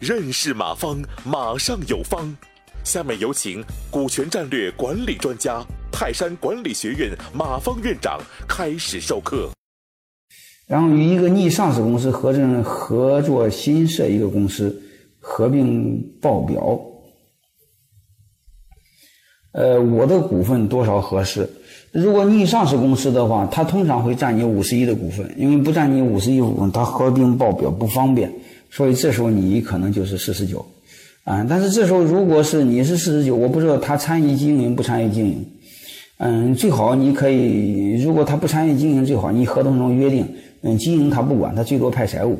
认识马方，马上有方。下面有请股权战略管理专家、泰山管理学院马方院长开始授课。然后与一个拟上市公司合成合作新设一个公司，合并报表。呃，我的股份多少合适？如果拟上市公司的话，它通常会占你五十一的股份，因为不占你五十一股份，它合并报表不方便。所以这时候你可能就是四十九，啊，但是这时候如果是你是四十九，我不知道他参与经营不参与经营，嗯，最好你可以，如果他不参与经营，最好你合同中约定，嗯，经营他不管，他最多派财务，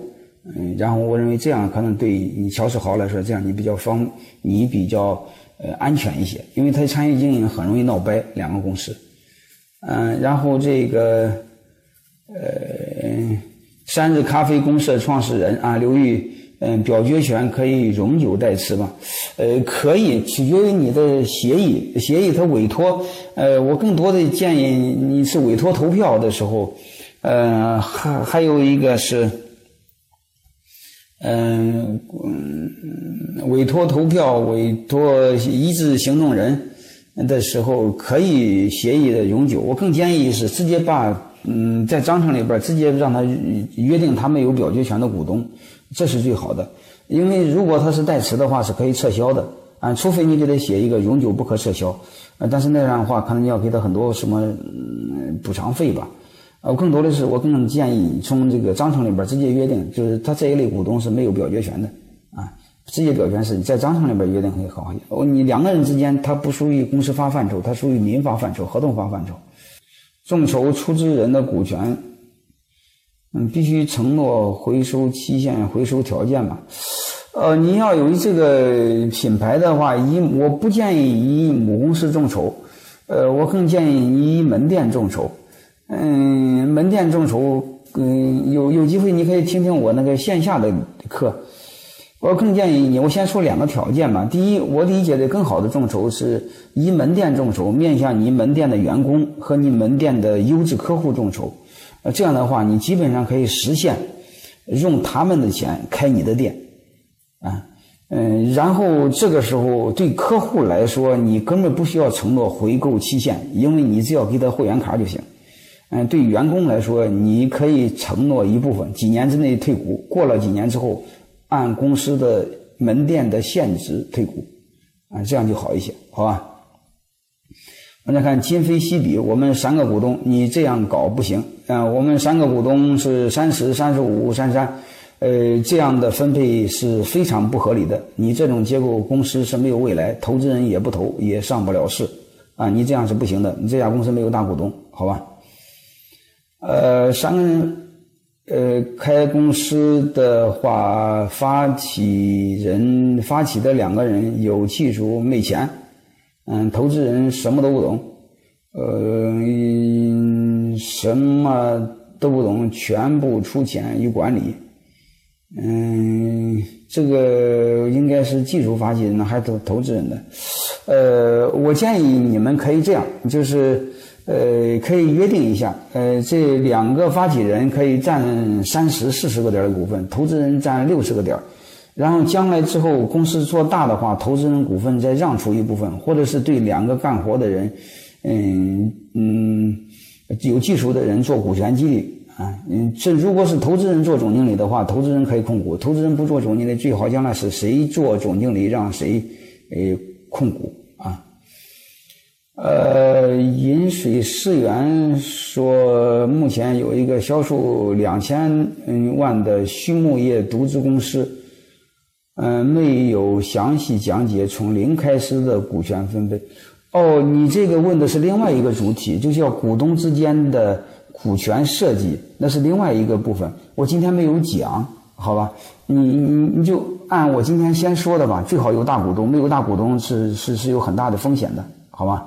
嗯，然后我认为这样可能对你乔世豪来说，这样你比较方，你比较呃安全一些，因为他参与经营很容易闹掰两个公司，嗯，然后这个呃。三日咖啡公社创始人啊，刘玉，嗯，表决权可以永久代持吗？呃，可以，取决于你的协议。协议他委托，呃，我更多的建议你是委托投票的时候，呃，还还有一个是，嗯嗯，委托投票、委托一致行动人的时候，可以协议的永久。我更建议是直接把。嗯，在章程里边直接让他约定他没有表决权的股东，这是最好的。因为如果他是代持的话，是可以撤销的啊，除非你给他写一个永久不可撤销。啊，但是那样的话，可能你要给他很多什么补偿费吧。我，更多的是我更建议从这个章程里边直接约定，就是他这一类股东是没有表决权的直接表决是在章程里边约定会好一些。哦，你两个人之间，它不属于公司法范畴，它属于民法范畴、合同法范畴。众筹出资人的股权，嗯，必须承诺回收期限、回收条件嘛？呃，你要有这个品牌的话，以我不建议以母公司众筹，呃，我更建议以门店众筹。嗯，门店众筹，嗯，有有机会你可以听听我那个线下的课。我更建议你，我先说两个条件吧。第一，我理解的更好的众筹是以门店众筹，面向你门店的员工和你门店的优质客户众筹。呃，这样的话，你基本上可以实现用他们的钱开你的店，啊，嗯，然后这个时候对客户来说，你根本不需要承诺回购期限，因为你只要给他会员卡就行。嗯，对员工来说，你可以承诺一部分，几年之内退股，过了几年之后。按公司的门店的现值退股，啊，这样就好一些，好吧？我再看今非昔比，我们三个股东，你这样搞不行啊！我们三个股东是三十、三十五、三三，呃，这样的分配是非常不合理的。你这种结构，公司是没有未来，投资人也不投，也上不了市啊！你这样是不行的，你这家公司没有大股东，好吧？呃，三个人。呃，开公司的话，发起人发起的两个人有技术没钱，嗯，投资人什么都不懂，呃，什么都不懂，全部出钱与管理，嗯，这个应该是技术发起人还是投投资人的？呃，我建议你们可以这样，就是。呃，可以约定一下，呃，这两个发起人可以占三十、四十个点的股份，投资人占六十个点然后将来之后公司做大的话，投资人股份再让出一部分，或者是对两个干活的人，嗯嗯，有技术的人做股权激励啊。嗯，这如果是投资人做总经理的话，投资人可以控股；投资人不做总经理，最好将来是谁做总经理，让谁呃控股。呃，饮水思源说，目前有一个销售两千万的畜牧业独资公司，嗯，没有详细讲解从零开始的股权分配。哦，你这个问的是另外一个主体，就叫股东之间的股权设计，那是另外一个部分。我今天没有讲，好吧？你你你就按我今天先说的吧，最好有大股东，没有大股东是是是有很大的风险的，好吧？